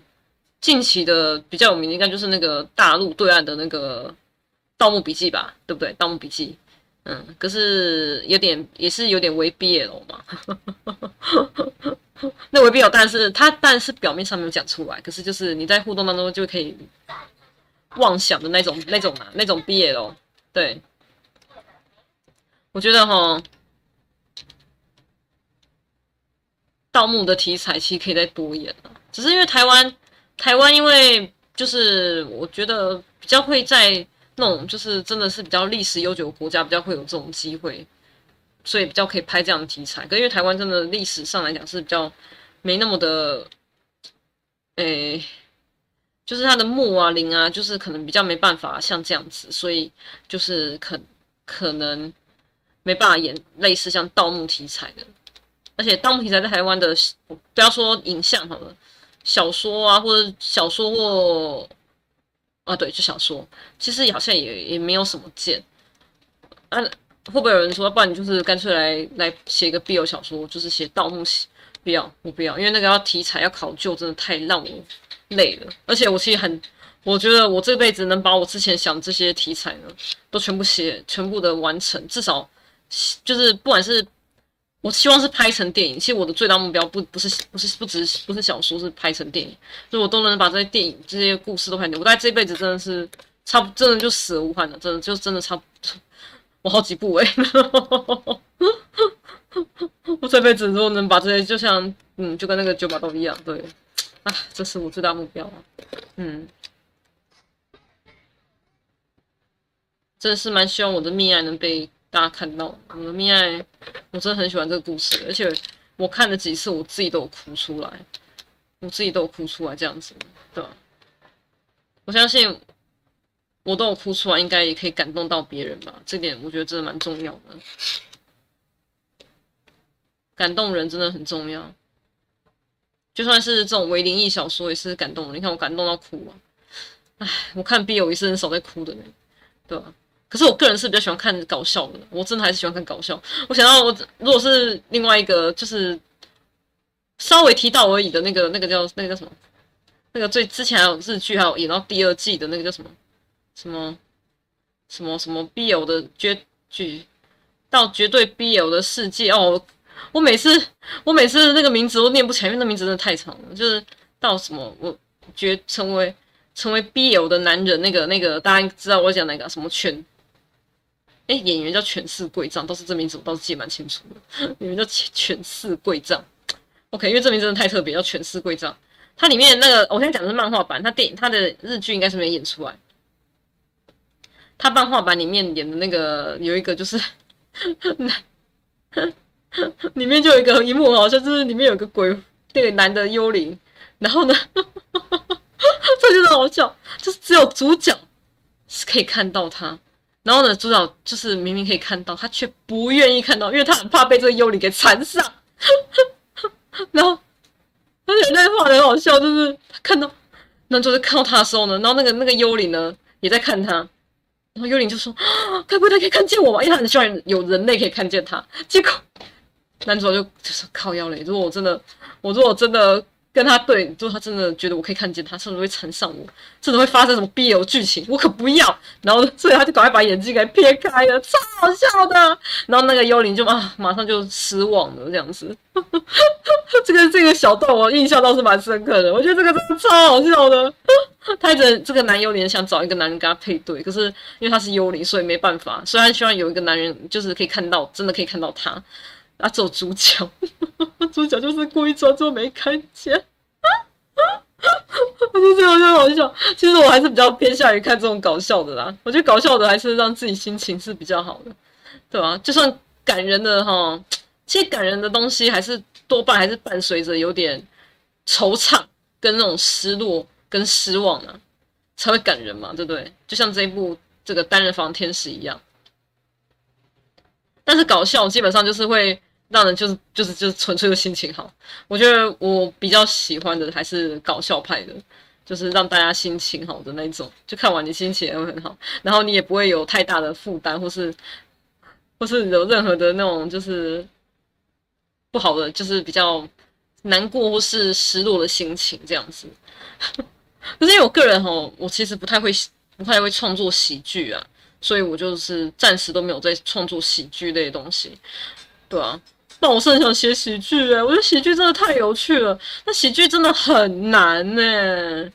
B: 近期的比较有名的应该就是那个大陆对岸的那个《盗墓笔记》吧，对不对？《盗墓笔记》。嗯，可是有点也是有点微 BL 嘛，那微 BL 但是他但是表面上没有讲出来，可是就是你在互动当中就可以妄想的那种那种啊那种 BL，对，我觉得哈，盗墓的题材其实可以再多演啊，只是因为台湾台湾因为就是我觉得比较会在。那种就是真的是比较历史悠久的国家，比较会有这种机会，所以比较可以拍这样的题材。可因为台湾真的历史上来讲是比较没那么的，诶、就是它的墓啊陵啊，就是可能比较没办法像这样子，所以就是可可能没办法演类似像盗墓题材的。而且盗墓题材在台湾的，不要说影像好了，小说啊，或者小说或啊，对，就小说，其实好像也也没有什么见。啊，会不会有人说，不然你就是干脆来来写一个 BL 小说，就是写盗墓戏？不要，我不要，因为那个要题材要考究，真的太让我累了。而且我其实很，我觉得我这辈子能把我之前想这些题材呢，都全部写，全部的完成，至少就是不管是。我希望是拍成电影。其实我的最大目标不不是不是不只是不是小说，是拍成电影。所以我都能把这些电影这些故事都拍成。我大概这辈子真的是差不真的就死而无憾了，真的就真的差我好几部哎、欸。我这辈子如果能把这些，就像嗯，就跟那个九把刀一样，对啊，这是我最大目标啊。嗯，真的是蛮希望我的命案能被。大家看到我的命案，我真的很喜欢这个故事，而且我看了几次，我自己都有哭出来，我自己都有哭出来，这样子，对吧？我相信我都有哭出来，应该也可以感动到别人吧？这点我觉得真的蛮重要的，感动人真的很重要，就算是这种伪灵异小说也是感动人。你看我感动到哭啊！唉，我看 BL 也是很少在哭的人，对吧？可是我个人是比较喜欢看搞笑的，我真的还是喜欢看搞笑。我想到我如果是另外一个，就是稍微提到而已的那个，那个叫那个叫什么？那个最之前还有日剧，还有演到第二季的那个叫什么？什么什么什么 BL 的绝剧到绝对 BL 的世界哦！我每次我每次那个名字都念不起来，因为那名字真的太长了。就是到什么我觉成为成为 BL 的男人，那个那个大家知道我讲哪个什么圈？哎，演员叫犬饲贵丈，倒是这名字我倒是记得蛮清楚的。演员叫犬饲贵丈，OK，因为这名字真的太特别，叫犬饲贵丈。它里面那个，我现在讲的是漫画版，它电影它的日剧应该是没演出来。它漫画版里面演的那个有一个就是，里面就有一个一幕好像就是里面有个鬼，那个男的幽灵，然后呢，这就是好笑，就是只有主角是可以看到他。然后呢，主角就是明明可以看到，他却不愿意看到，因为他很怕被这个幽灵给缠上。然后，而且那画的很好笑，就是他看到，男主角看到他的时候呢，然后那个那个幽灵呢也在看他，然后幽灵就说：“啊，该不会他可以看见我吧？”因为他很希望有人类可以看见他。结果男主角就就是靠腰嘞。如果我真的，我如果真的。跟他对，如果他真的觉得我可以看见他，甚至会缠上我，甚至会发生什么 BL 剧情，我可不要。然后，所以他就赶快把眼睛给撇开了，超好笑的。然后那个幽灵就啊，马上就失望了，这样子。这个这个小段我印象倒是蛮深刻的，我觉得这个真的超好笑的。他一直这个男幽灵想找一个男人跟他配对，可是因为他是幽灵，所以没办法。所以他希望有一个男人，就是可以看到，真的可以看到他。啊，走主角，主角就是故意装作没看见。我就觉得好笑。其实我还是比较偏向于看这种搞笑的啦。我觉得搞笑的还是让自己心情是比较好的，对吧？就算感人的哈，其实感人的东西还是多半还是伴随着有点惆怅跟那种失落跟失望啊，才会感人嘛，对不对？就像这一部这个单人房天使一样。但是搞笑基本上就是会。让人就是就是就是纯粹的心情好，我觉得我比较喜欢的还是搞笑派的，就是让大家心情好的那种，就看完你心情也会很好，然后你也不会有太大的负担，或是或是有任何的那种就是不好的，就是比较难过或是失落的心情这样子。可是因为我个人哈，我其实不太会不太会创作喜剧啊，所以我就是暂时都没有在创作喜剧类的东西，对啊。但我是很想写喜剧哎，我觉得喜剧真的太有趣了。那喜剧真的很难呢，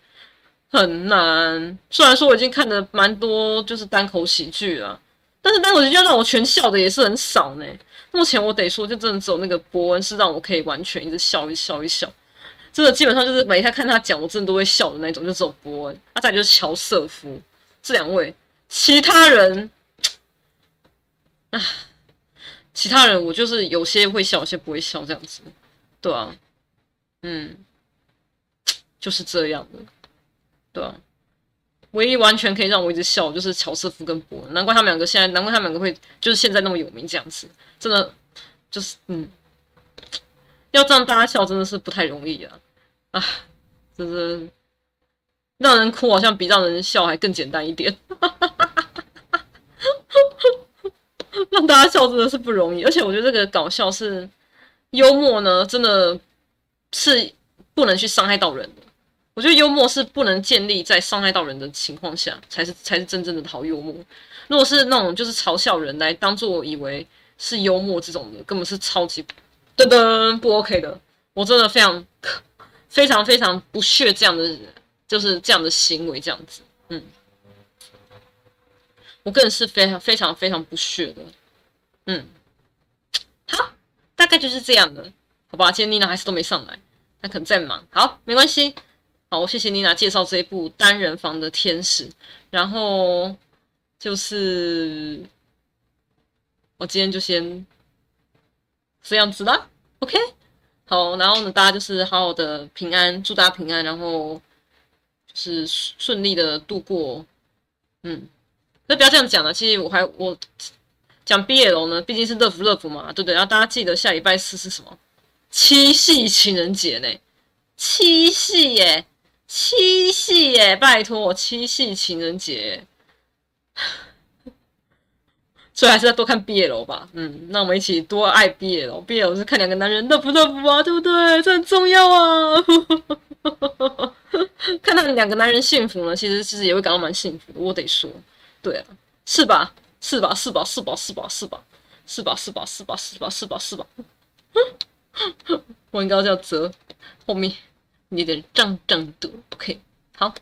B: 很难。虽然说我已经看了蛮多就是单口喜剧了，但是单口喜剧让我全笑的也是很少呢。目前我得说，就真的只有那个博恩是让我可以完全一直笑一笑一笑。真的基本上就是每天看他讲，我真的都会笑的那种，就只有博恩。啊，再就是乔瑟夫这两位，其他人，啊。其他人我就是有些会笑，有些不会笑，这样子，对啊，嗯，就是这样的，对啊，唯一完全可以让我一直笑就是乔瑟夫跟博恩，难怪他们两个现在，难怪他们两个会就是现在那么有名这样子，真的就是嗯，要这样大家笑真的是不太容易啊！啊，真的。让人哭好像比让人笑还更简单一点。哈哈哈哈哈哈 让大家笑真的是不容易，而且我觉得这个搞笑是幽默呢，真的是不能去伤害到人的。我觉得幽默是不能建立在伤害到人的情况下，才是才是真正的好幽默。如果是那种就是嘲笑人来当做以为是幽默这种的，根本是超级噔噔不 OK 的。我真的非常 非常非常不屑这样的就是这样的行为，这样子，嗯，我个人是非常非常非常不屑的，嗯，好，大概就是这样的，好吧？今天妮娜还是都没上来，她可能在忙，好，没关系。好，我谢谢妮娜介绍这一部单人房的天使。然后就是我今天就先这样子啦，OK。好，然后呢，大家就是好好的平安，祝大家平安，然后就是顺利的度过。嗯，那不要这样讲了，其实我还我讲 BL 呢，毕竟是乐福乐福嘛，对不对？然后大家记得下礼拜四是什么？七夕情人节呢？七夕耶！七夕耶，拜托七夕情人节，所以还是要多看 BL 吧。嗯，那我们一起多爱 BL，BL 是看两个男人乐不乐福啊，对不对？这很重要啊。看到两个男人幸福呢，其实其实也会感到蛮幸福的。我得说，对啊，是吧？是吧？是吧？是吧？是吧？是吧？是吧？是吧？是吧？是吧？是吧？是吧？我应该叫泽后面。有点胀胀的，OK，好，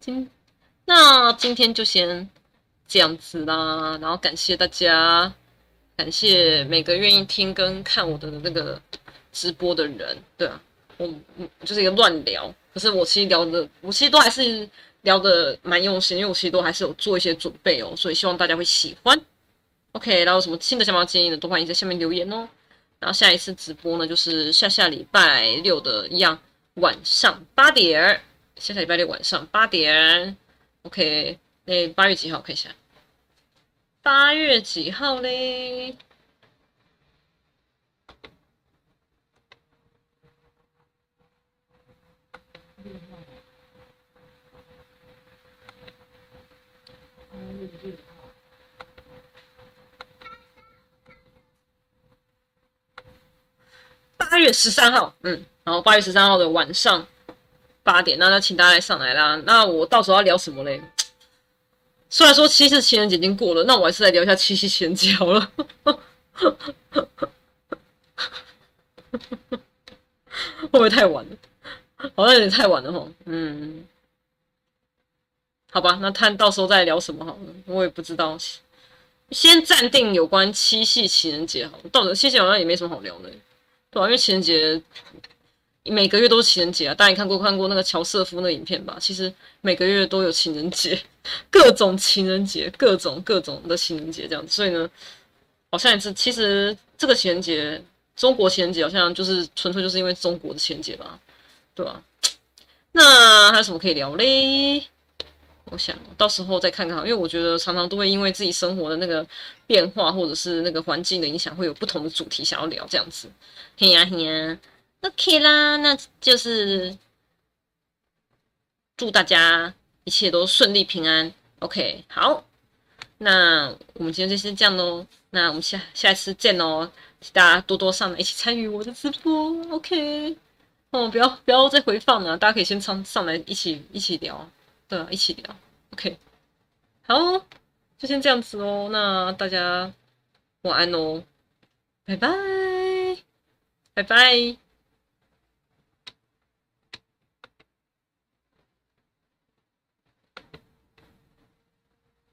B: 今那今天就先这样子啦，然后感谢大家，感谢每个愿意听跟看我的那个直播的人，对啊，我嗯就是一个乱聊，可是我其实聊的，我其实都还是聊的蛮用心，因为我其实都还是有做一些准备哦，所以希望大家会喜欢，OK，然后有什么新的想法建议的，都欢迎在下面留言哦，然后下一次直播呢，就是下下礼拜六的一样。晚上八点，下下礼拜六晚上八点，OK，那八月几号？看一下，八月几号嘞？八月十三号，嗯。然后八月十三号的晚上八点，那那请大家来上来啦。那我到时候要聊什么嘞？虽然说七夕情人节已经过了，那我还是来聊一下七夕情人节好了。会不会太晚了？好像有点太晚了哈。嗯，好吧，那看到时候再聊什么好了。我也不知道，先暂定有关七夕情人节好了。到时七夕好像也没什么好聊的，对啊，因为情人节。每个月都是情人节啊！大家看过看过那个乔瑟夫那影片吧？其实每个月都有情人节，各种情人节，各种各种的情人节这样子。所以呢，好像也是，其实这个情人节，中国情人节好像就是纯粹就是因为中国的情人节吧？对吧？那还有什么可以聊嘞？我想到时候再看看，因为我觉得常常都会因为自己生活的那个变化，或者是那个环境的影响，会有不同的主题想要聊这样子。嘿呀嘿呀。OK 啦，那就是祝大家一切都顺利平安。OK，好，那我们今天就先这样喽。那我们下下一次见喽，请大家多多上来一起参与我的直播。OK，哦，不要不要再回放了，大家可以先上上来一起一起聊，对啊，一起聊。OK，好，就先这样子喽。那大家晚安喽，拜拜，拜拜。